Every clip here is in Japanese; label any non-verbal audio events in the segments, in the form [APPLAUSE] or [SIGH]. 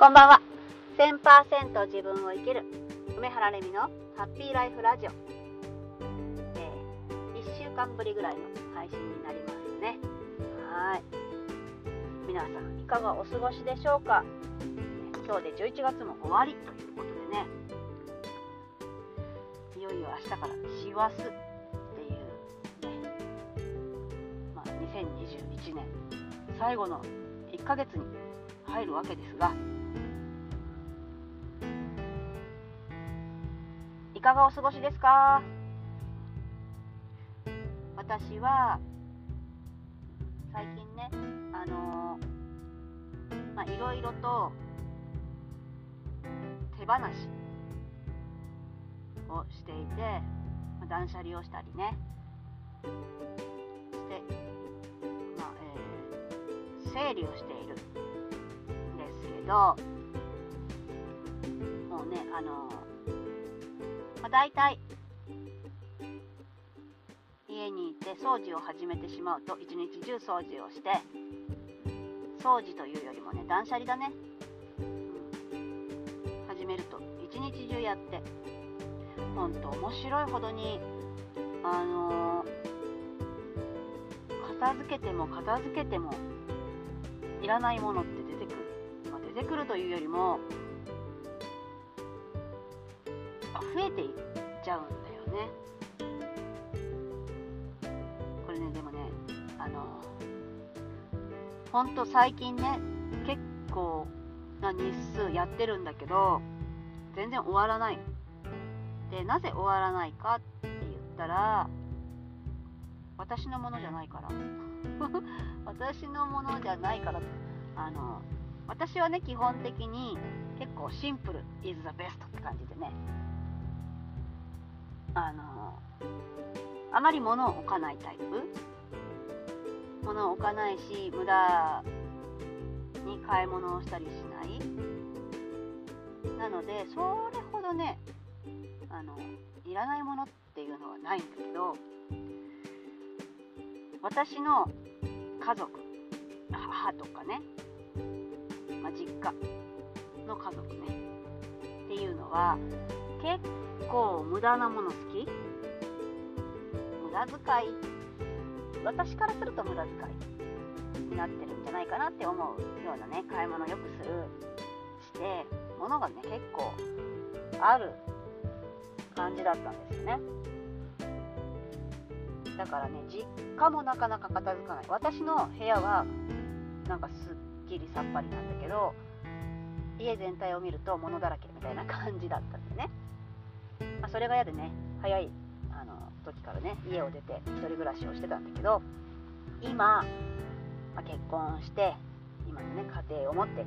こんばんは。1000%自分を生きる梅原レミのハッピーライフラジオ。えー、1週間ぶりぐらいの配信になりますね。はい。皆さん、いかがお過ごしでしょうか？今日で11月も終わりということでね、いよいよ明日から師走っていうね、まあ、2021年最後の1ヶ月に入るわけですが、いかがお過ごしですか？私は最近ねあのー、まあいろいろと手放しをしていて、まあ、断捨離をしたりね。して、まあえー、整理をしているんですけどもうねあのー、大体。家にいて掃除を始めてしまうと一日中掃除をして掃除というよりもね断捨離だね、始めると一日中やってほんと面白いほどにあのー、片付けても片付けてもいらないものって出てくる、まあ、出てくるというよりも増えていっちゃうんだよね。これねでもねあのほんと最近ね結構な日数やってるんだけど全然終わらない。でなぜ終わらないかって言ったら私のものじゃないから [LAUGHS] 私のものじゃないからあの私はね基本的に結構シンプル is the best って感じでねあのあまり物を置かないタイプ。物を置かないし無駄に買い物をしたりしない。なのでそれほどねあのいらないものっていうのはないんだけど私の家族母とかね、まあ、実家の家族ねっていうのは結構無駄なもの好き？無駄遣い。私からすると無駄遣い。になってるんじゃないかなって思うようなね買い物よくするして物がね結構ある感じだったんですよね。だからね実家もなかなか片付かない。私の部屋はなんかすっきりさっぱりなんだけど家全体を見ると物だらけみたいな感じだったんでね。まあ、それが嫌でね早いあの時からね家を出て1人暮らしをしてたんだけど今、まあ、結婚して今のね家庭を持って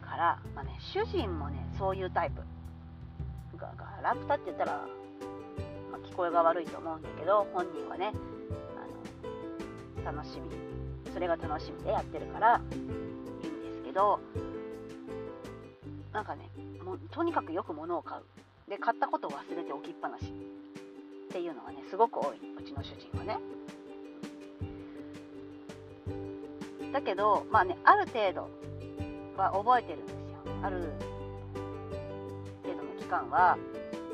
から、まあね、主人もねそういうタイプがガラクタって言ったら、まあ、聞こえが悪いと思うんだけど本人はねあの楽しみそれが楽しみでやってるからいいんですけどなんかねもうとにかくよく物を買う。で買ったことを忘れて置きっぱなし。っていうのがねすごく多い。うちの主人はね。だけどまあねある程度は覚えてるんですよ。ある程度の期間は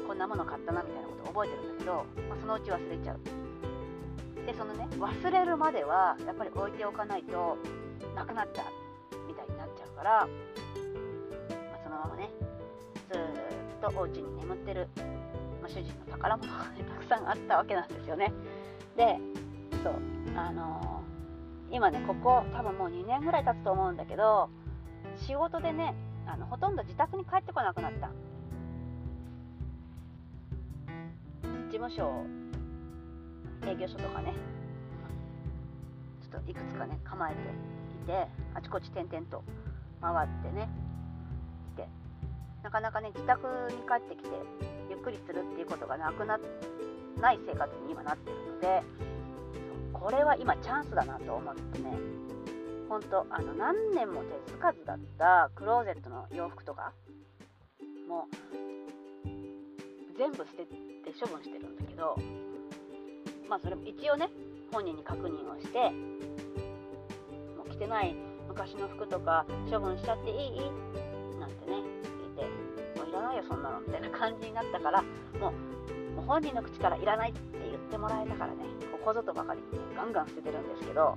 こんなもの買ったなみたいなことを覚えてるんだけど、まあ、そのうち忘れちゃう。でそのね忘れるまではやっぱり置いておかないとなくなったみたいになっちゃうから、とお家に眠ってる、まあ、主人の宝物が、ね、たくさんあったわけなんですよね。でそうあのー、今ねここ多分もう2年ぐらい経つと思うんだけど仕事でねあのほとんど自宅に帰ってこなくなった事務所営業所とかねちょっといくつかね構えていてあちこち転々と回ってねなかなかね自宅に帰ってきてゆっくりするっていうことがなくなない生活に今なってるのでこれは今チャンスだなと思ってね。本当あの何年も手つかずだったクローゼットの洋服とかもう全部捨てて処分してるんだけどまあそれも一応ね本人に確認をしてもう着てない昔の服とか処分しちゃっていい？そんなのみたいな感じになったからもうもう本人の口からいらないって言ってもらえたからね。ここぞとばかりに、ね、ガンガン捨ててるんですけど。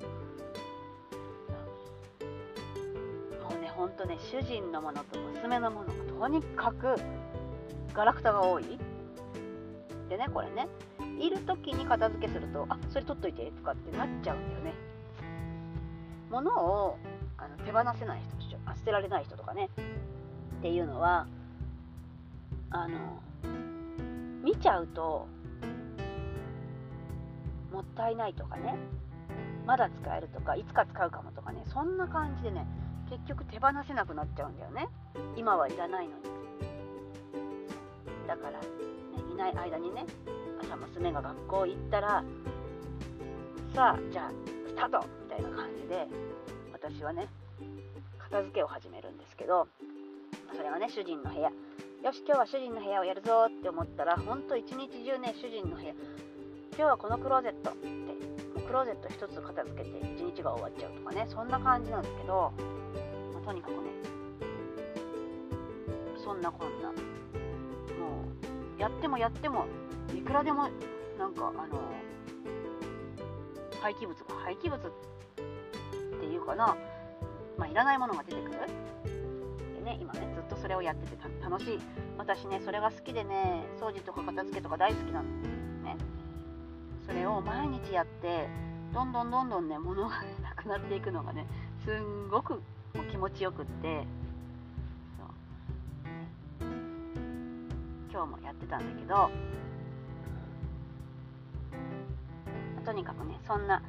もうねほんとね主人のものと娘のものがとにかくガラクタが多い。でねこれねいる時に片付けするとあそれ取っといてとかってなっちゃうんだよね。物をあの手放せない人捨てられない人とかね。っていうのはあの見ちゃうともったいないとかね。まだ使えるとかいつか使うかもとかね。そんな感じでね結局手放せなくなっちゃうんだよね。今はいらないのに。だから、ね、いない間にね朝娘が学校行ったらさあじゃあスタート！みたいな感じで私はね片付けを始めるんですけどそれはね主人の部屋。よし今日は主人の部屋をやるぞって思ったらほんと一日中ね主人の部屋。今日はこのクローゼットってクローゼット1つ片付けて一日が終わっちゃうとかね。そんな感じなんですけど、まあ、とにかくねそんなこんな。もうやってもやってもいくらでもなんかあの廃棄物廃棄物っていうかな。まあいらないものが出てくる。ね今ねずっとそれをやってて楽しい。私ねそれが好きでね掃除とか片付けとか大好きなのね。それを毎日やってどんどんどんどんね物が、なくなっていくのがねすんごくもう気持ちよくって。そう、今日もやってたんだけどとにかくねそんな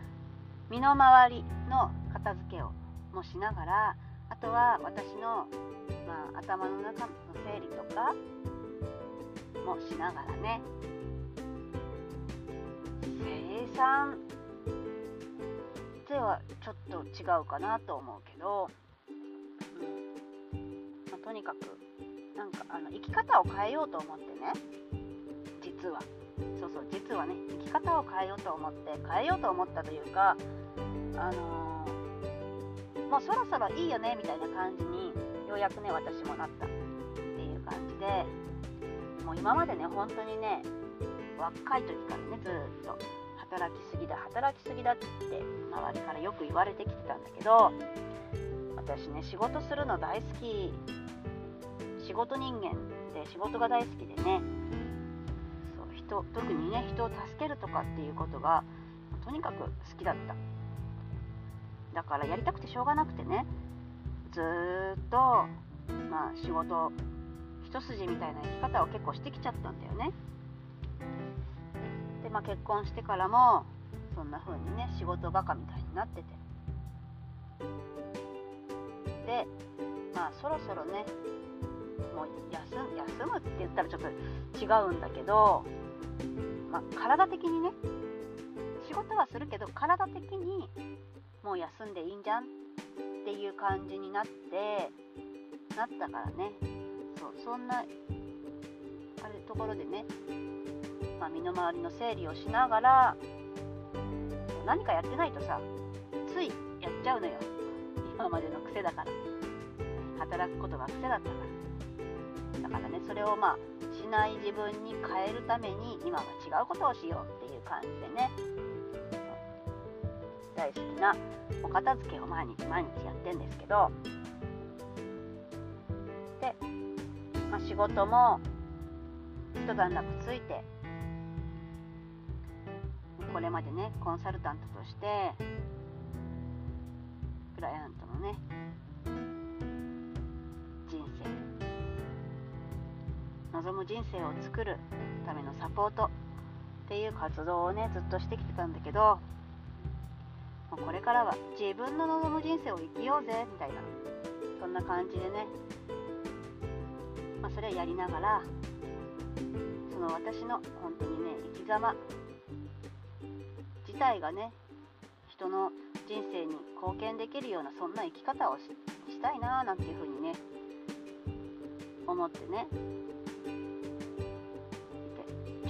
身の回りの片付けをもしながらとは私の、まあ、頭の中の整理とかもしながらね。生産。ではちょっと違うかなと思うけど、うん。まあ、とにかくなんかあの生き方を変えようと思ってね。実は。そうそう実はね生き方を変えようと思って変えようと思ったというかあの、もうそろそろいいよねみたいな感じにようやくね私もなったっていう感じでもう今までね本当にね若い時からねずっと働きすぎだ働きすぎだって周りからよく言われてきてたんだけど私ね仕事するの大好き仕事人間で仕事が大好きでねそう人特にね人を助けるとかっていうことがとにかく好きだった。だからやりたくてしょうがなくてね。ずっとまあ仕事一筋みたいな生き方を結構してきちゃったんだよね。でまあ結婚してからもそんな風にね仕事バカみたいになってて。でまあそろそろねもう休休むって言ったらちょっと違うんだけどまあ、体的にね仕事はするけど体的にもう休んでいいんじゃん？っていう感じになってなったからね。そうそんなあれところでね、まあ、身の回りの整理をしながら何かやってないとさついやっちゃうのよ。今までの癖だから。働くことが癖だったから。だからねそれをまあしない自分に変えるために今は違うことをしようっていう感じでね。大好きなお片付けを毎日毎日やってんですけど。で、まあ、仕事も一段落ついて。これまでねコンサルタントとして。クライアントのね。人生。望む人生を作るためのサポートっていう活動をねずっとしてきてたんだけど。もうこれからは自分の望む人生を生きようぜみたいな。そんな感じでね、まあ、それやりながらその私の本当にね生き様自体がね人の人生に貢献できるようなそんな生き方をしたいなーなんていうふうにね思ってね。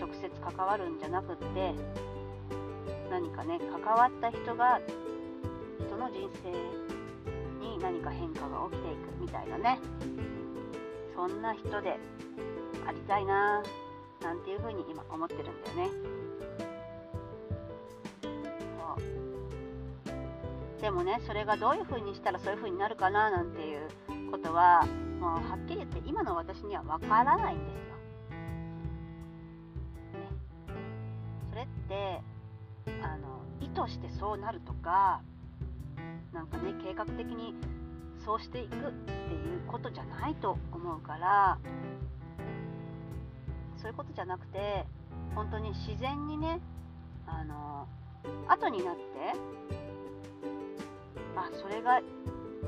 直接関わるんじゃなくって何かね関わった人が人の人生に何か変化が起きていくみたいなね。そんな人でありたいななんていうふうに今思ってるんだよね。でもねそれがどういうふうにしたらそういうふうになるかななんていうことはもうはっきり言って今の私にはわからないんです。の意図してそうなるとかなんかね計画的にそうしていくっていうことじゃないと思うからそういうことじゃなくて本当に自然にねあの後になってあそれが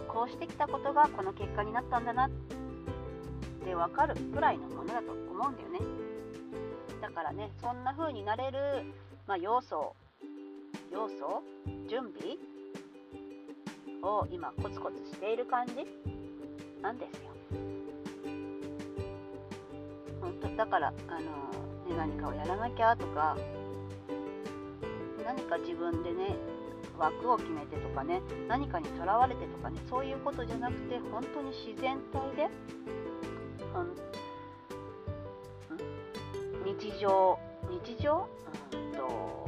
こうしてきたことがこの結果になったんだなって分かるくらいのものだと思うんだよね。だからねそんな風になれる、まあ、要素要素？準備？を今コツコツしている感じ？なんですよ。本当だからあの、ね、何かをやらなきゃとか何か自分でね枠を決めてとかね何かにとらわれてとかねそういうことじゃなくて本当に自然体で、うん、日常日常、うんと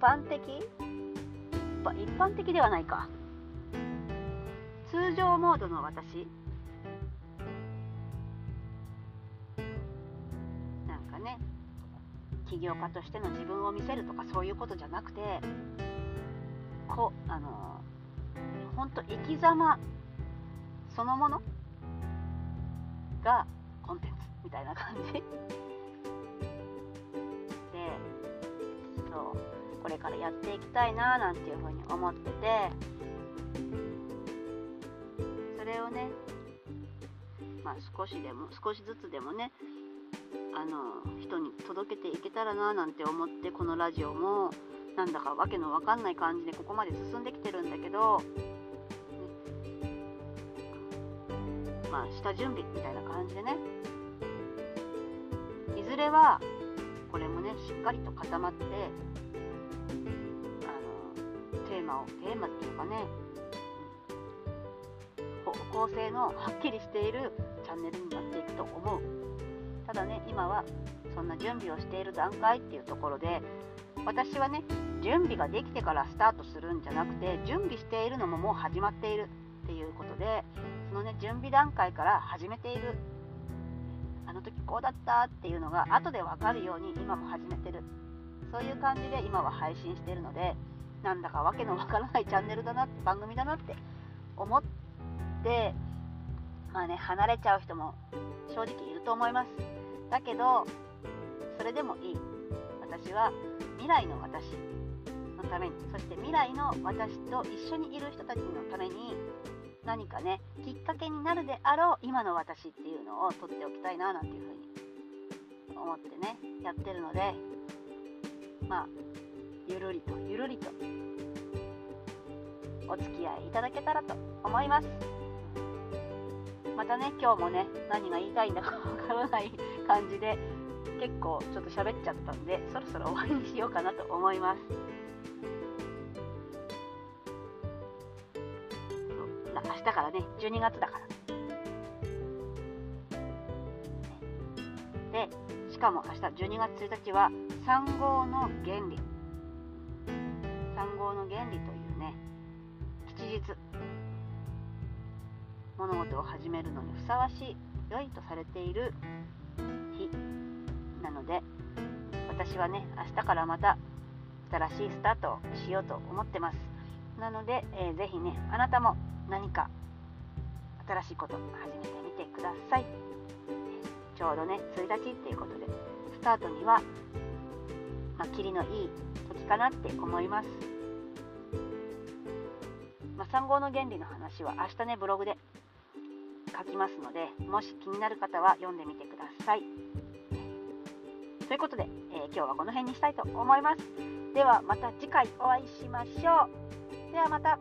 般的？一般的ではないか。通常モードの私。なんかね起業家としての自分を見せるとかそういうことじゃなくてこあの本当生き様そのものがコンテンツみたいな感じ。これからやっていきたいななんていうふうに思っててそれをねまあ少しでも少しずつでもねあの人に届けていけたらななんて思ってこのラジオもなんだかわけのわかんない感じでここまで進んできてるんだけど、ね、まあ下準備みたいな感じでね。いずれはこれもねしっかりと固まってマをテーマっていうかね方向性のはっきりしているチャンネルになっていくと思う。ただね今はそんな準備をしている段階っていうところで私はね準備ができてからスタートするんじゃなくて準備しているのももう始まっているっていうことでそのね準備段階から始めているあの時こうだったっていうのが後で分かるように今も始めてるそういう感じで今は配信しているのでなんだかわけのわからないチャンネルだなって番組だなって思ってまあね離れちゃう人も正直いると思います。だけどそれでもいい。私は未来の私のためにそして未来の私と一緒にいる人たちのために何かねきっかけになるであろう今の私っていうのを取っておきたいななんていうふうに思ってねやってるのでまあゆるりとゆるりとお付き合いいただけたらと思います。またね今日もね何が言いたいんだかわからない感じで結構ちょっと喋っちゃったんでそろそろ終わりにしようかなと思います。明日からね12月だから。でしかも明日12月1日は3号の原理。3号の原理というね吉日物事を始めるのにふさわしい良いとされている日なので私はね明日からまた新しいスタートをしようと思ってます。なので、えー、ぜひねあなたも何か新しいこと始めてみてください。ちょうどね1日っていうことでスタートにはまあ、キリのいいかなって思います、まあ、3号の原理の話は明日ねブログで書きますのでもし気になる方は読んでみてください。ということで、えー、今日はこの辺にしたいと思います。ではまた次回お会いしましょう。ではまた。